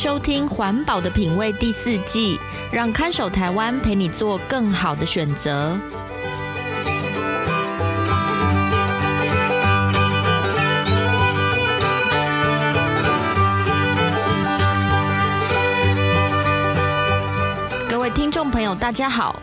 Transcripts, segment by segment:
收听《环保的品味》第四季，让看守台湾陪你做更好的选择。各位听众朋友，大家好，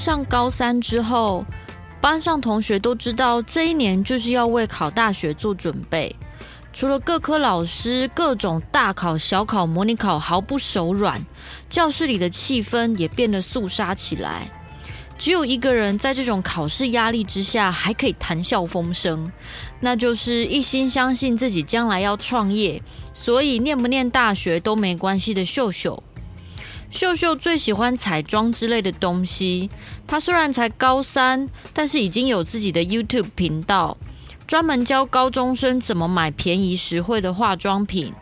上高三之后，班上同学都知道这一年就是要为考大学做准备。除了各科老师各种大考、小考、模拟考毫不手软，教室里的气氛也变得肃杀起来。只有一个人在这种考试压力之下还可以谈笑风生，那就是一心相信自己将来要创业，所以念不念大学都没关系的秀秀。秀秀最喜欢彩妆之类的东西。她虽然才高三，但是已经有自己的 YouTube 频道，专门教高中生怎么买便宜实惠的化妆品。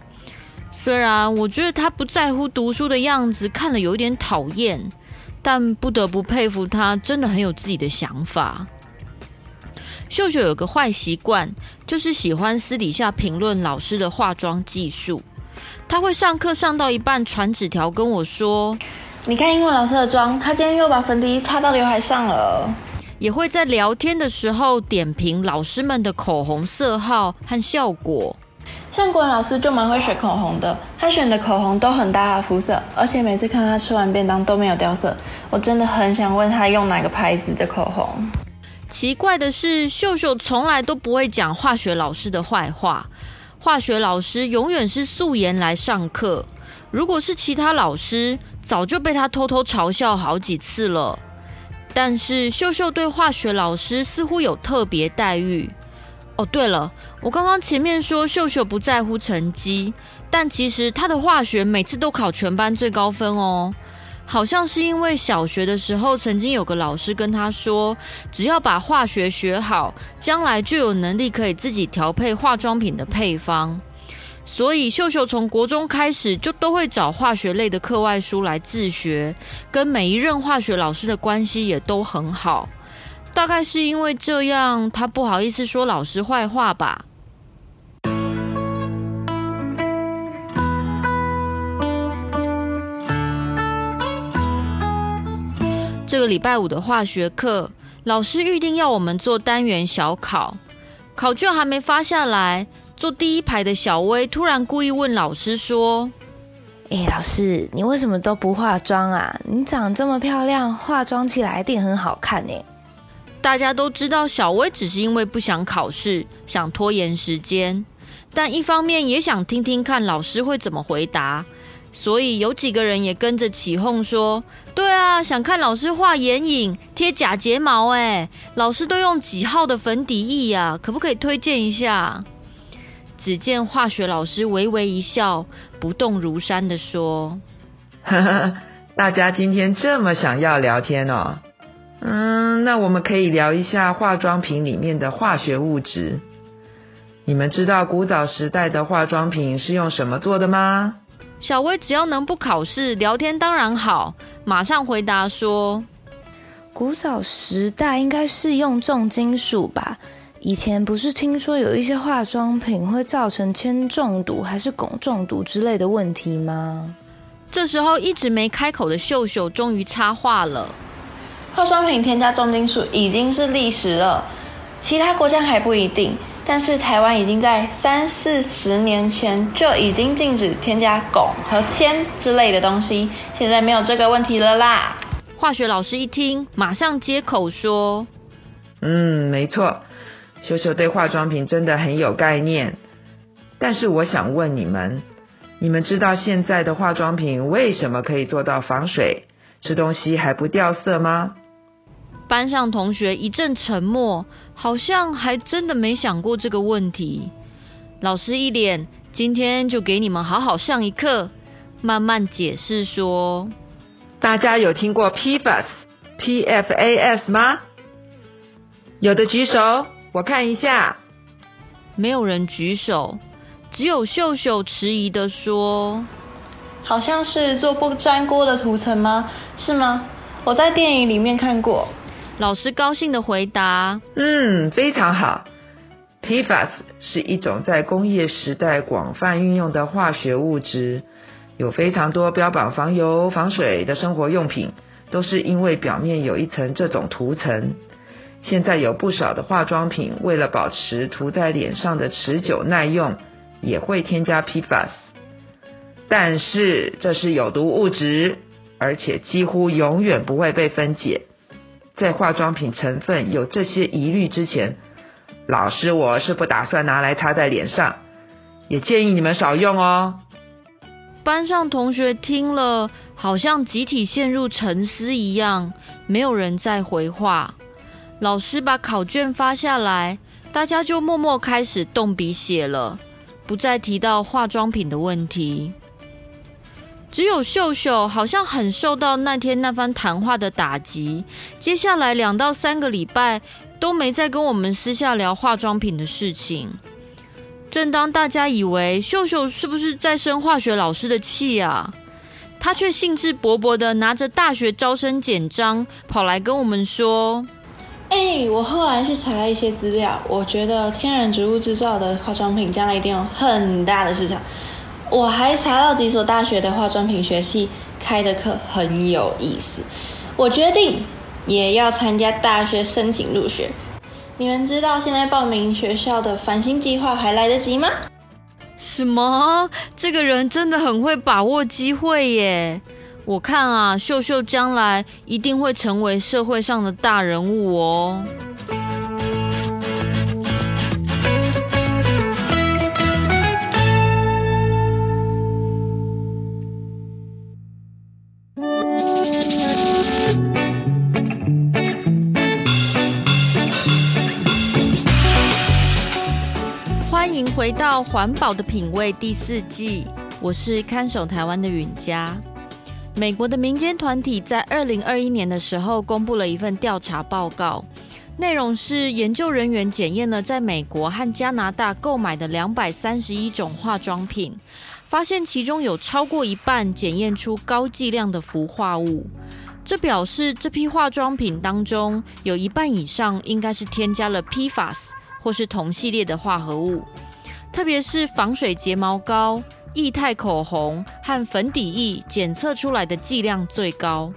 虽然我觉得她不在乎读书的样子，看了有点讨厌，但不得不佩服她，真的很有自己的想法。秀秀有个坏习惯，就是喜欢私底下评论老师的化妆技术。他会上课上到一半传纸条跟我说：“你看英文老师的妆，他今天又把粉底擦到刘海上了。”也会在聊天的时候点评老师们的口红色号和效果。像国文老师就蛮会选口红的，他选的口红都很搭他肤色，而且每次看他吃完便当都没有掉色。我真的很想问他用哪个牌子的口红。奇怪的是，秀秀从来都不会讲化学老师的坏话。化学老师永远是素颜来上课，如果是其他老师，早就被他偷偷嘲笑好几次了。但是秀秀对化学老师似乎有特别待遇。哦，对了，我刚刚前面说秀秀不在乎成绩，但其实她的化学每次都考全班最高分哦。好像是因为小学的时候，曾经有个老师跟他说，只要把化学学好，将来就有能力可以自己调配化妆品的配方。所以秀秀从国中开始就都会找化学类的课外书来自学，跟每一任化学老师的关系也都很好。大概是因为这样，他不好意思说老师坏话吧。这个礼拜五的化学课，老师预定要我们做单元小考，考卷还没发下来，坐第一排的小薇突然故意问老师说：“哎，老师，你为什么都不化妆啊？你长这么漂亮，化妆起来一定很好看呢。”大家都知道小薇只是因为不想考试，想拖延时间，但一方面也想听听看老师会怎么回答。所以有几个人也跟着起哄说：“对啊，想看老师画眼影、贴假睫毛，哎，老师都用几号的粉底液呀？可不可以推荐一下？”只见化学老师微微一笑，不动如山的说：“，大家今天这么想要聊天哦，嗯，那我们可以聊一下化妆品里面的化学物质。你们知道古早时代的化妆品是用什么做的吗？”小薇只要能不考试，聊天当然好。马上回答说：“古早时代应该是用重金属吧？以前不是听说有一些化妆品会造成铅中毒还是汞中毒之类的问题吗？”这时候一直没开口的秀秀终于插话了：“化妆品添加重金属已经是历史了，其他国家还不一定。”但是台湾已经在三四十年前就已经禁止添加汞和铅之类的东西，现在没有这个问题了啦。化学老师一听，马上接口说：“嗯，没错，秀秀对化妆品真的很有概念。但是我想问你们，你们知道现在的化妆品为什么可以做到防水、吃东西还不掉色吗？班上同学一阵沉默，好像还真的没想过这个问题。老师一脸，今天就给你们好好上一课，慢慢解释说：大家有听过 PFAS、PFAS 吗？有的举手，我看一下。没有人举手。只有秀秀迟疑的说：“好像是做不粘锅的涂层吗？是吗？我在电影里面看过。”老师高兴的回答：“嗯，非常好。PFAS 是一种在工业时代广泛运用的化学物质，有非常多标榜防油、防水的生活用品，都是因为表面有一层这种涂层。现在有不少的化妆品为了保持涂在脸上的持久耐用。”也会添加 PFAS，但是这是有毒物质，而且几乎永远不会被分解。在化妆品成分有这些疑虑之前，老师我是不打算拿来擦在脸上，也建议你们少用哦。班上同学听了，好像集体陷入沉思一样，没有人再回话。老师把考卷发下来，大家就默默开始动笔写了。不再提到化妆品的问题，只有秀秀好像很受到那天那番谈话的打击。接下来两到三个礼拜都没再跟我们私下聊化妆品的事情。正当大家以为秀秀是不是在生化学老师的气啊，她却兴致勃勃地拿着大学招生简章跑来跟我们说。哎、我后来去查了一些资料，我觉得天然植物制造的化妆品将来一定有很大的市场。我还查到几所大学的化妆品学系开的课很有意思，我决定也要参加大学申请入学。你们知道现在报名学校的繁星计划还来得及吗？什么？这个人真的很会把握机会耶！我看啊，秀秀将来一定会成为社会上的大人物哦。迎回到《环保的品味》第四季，我是看守台湾的允嘉。美国的民间团体在二零二一年的时候公布了一份调查报告，内容是研究人员检验了在美国和加拿大购买的两百三十一种化妆品，发现其中有超过一半检验出高剂量的氟化物，这表示这批化妆品当中有一半以上应该是添加了 PFAS 或是同系列的化合物，特别是防水睫毛膏。液态口红和粉底液检测出来的剂量最高。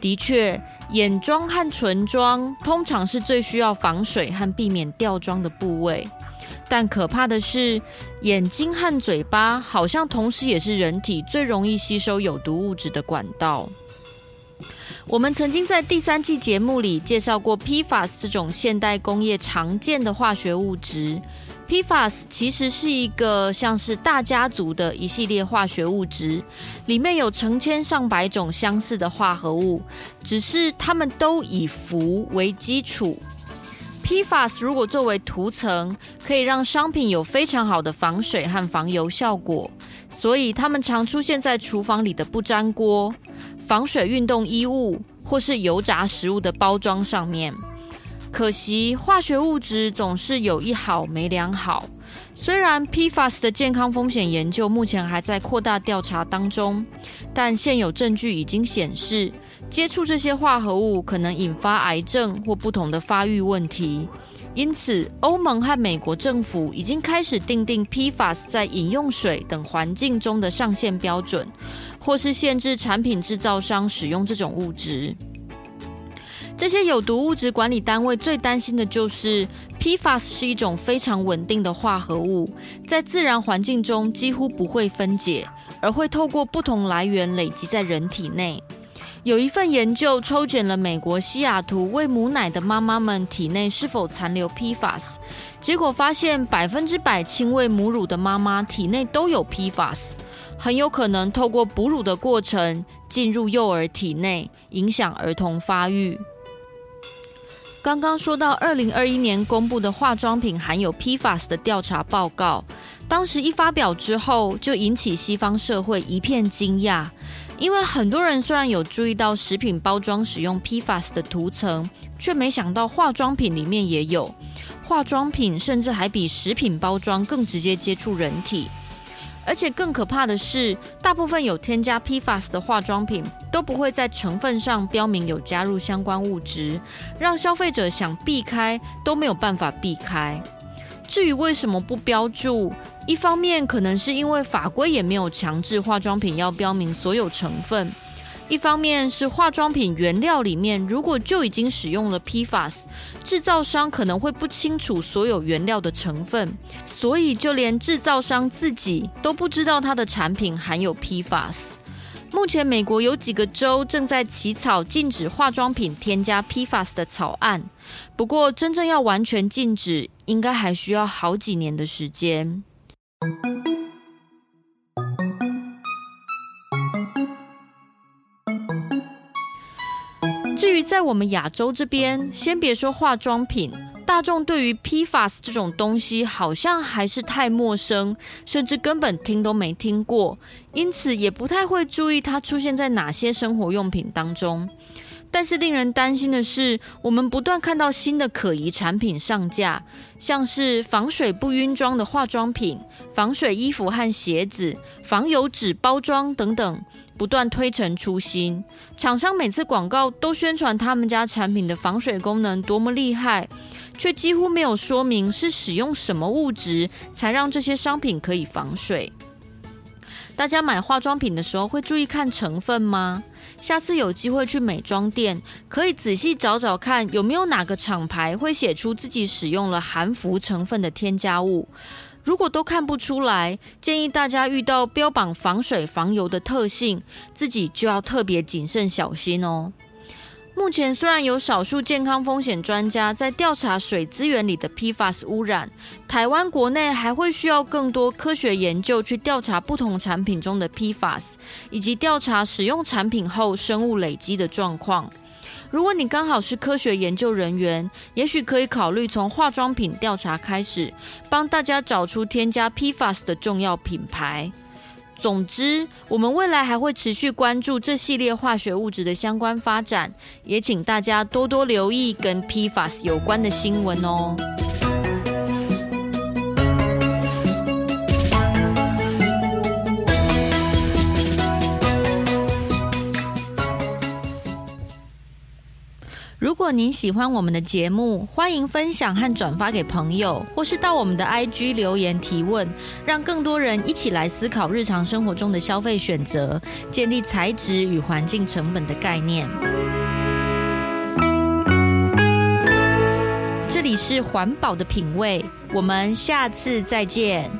的确，眼妆和唇妆通常是最需要防水和避免掉妆的部位，但可怕的是，眼睛和嘴巴好像同时也是人体最容易吸收有毒物质的管道。我们曾经在第三季节目里介绍过 PFAS 这种现代工业常见的化学物质。PFAS 其实是一个像是大家族的一系列化学物质，里面有成千上百种相似的化合物，只是它们都以氟为基础。PFAS 如果作为涂层，可以让商品有非常好的防水和防油效果，所以它们常出现在厨房里的不粘锅、防水运动衣物或是油炸食物的包装上面。可惜，化学物质总是有一好没两好。虽然 PFAS 的健康风险研究目前还在扩大调查当中，但现有证据已经显示，接触这些化合物可能引发癌症或不同的发育问题。因此，欧盟和美国政府已经开始定定 PFAS 在饮用水等环境中的上限标准，或是限制产品制造商使用这种物质。这些有毒物质管理单位最担心的就是 PFAS 是一种非常稳定的化合物，在自然环境中几乎不会分解，而会透过不同来源累积在人体内。有一份研究抽检了美国西雅图喂母奶的妈妈们体内是否残留 PFAS，结果发现百分之百亲喂母乳的妈妈体内都有 PFAS，很有可能透过哺乳的过程进入幼儿体内，影响儿童发育。刚刚说到二零二一年公布的化妆品含有 PFAS 的调查报告，当时一发表之后，就引起西方社会一片惊讶。因为很多人虽然有注意到食品包装使用 PFAS 的涂层，却没想到化妆品里面也有。化妆品甚至还比食品包装更直接接触人体，而且更可怕的是，大部分有添加 PFAS 的化妆品都不会在成分上标明有加入相关物质，让消费者想避开都没有办法避开。至于为什么不标注？一方面可能是因为法规也没有强制化妆品要标明所有成分；一方面是化妆品原料里面如果就已经使用了 PFAS，制造商可能会不清楚所有原料的成分，所以就连制造商自己都不知道它的产品含有 PFAS。目前美国有几个州正在起草禁止化妆品添加 PFAS 的草案，不过真正要完全禁止，应该还需要好几年的时间。至于在我们亚洲这边，先别说化妆品，大众对于 PFAS 这种东西好像还是太陌生，甚至根本听都没听过，因此也不太会注意它出现在哪些生活用品当中。但是令人担心的是，我们不断看到新的可疑产品上架，像是防水不晕妆的化妆品、防水衣服和鞋子、防油纸包装等等，不断推陈出新。厂商每次广告都宣传他们家产品的防水功能多么厉害，却几乎没有说明是使用什么物质才让这些商品可以防水。大家买化妆品的时候会注意看成分吗？下次有机会去美妆店，可以仔细找找看有没有哪个厂牌会写出自己使用了含氟成分的添加物。如果都看不出来，建议大家遇到标榜防水防油的特性，自己就要特别谨慎小心哦。目前虽然有少数健康风险专家在调查水资源里的 PFAS 污染，台湾国内还会需要更多科学研究去调查不同产品中的 PFAS，以及调查使用产品后生物累积的状况。如果你刚好是科学研究人员，也许可以考虑从化妆品调查开始，帮大家找出添加 PFAS 的重要品牌。总之，我们未来还会持续关注这系列化学物质的相关发展，也请大家多多留意跟 PFAS 有关的新闻哦。如果您喜欢我们的节目，欢迎分享和转发给朋友，或是到我们的 IG 留言提问，让更多人一起来思考日常生活中的消费选择，建立材质与环境成本的概念。这里是环保的品味，我们下次再见。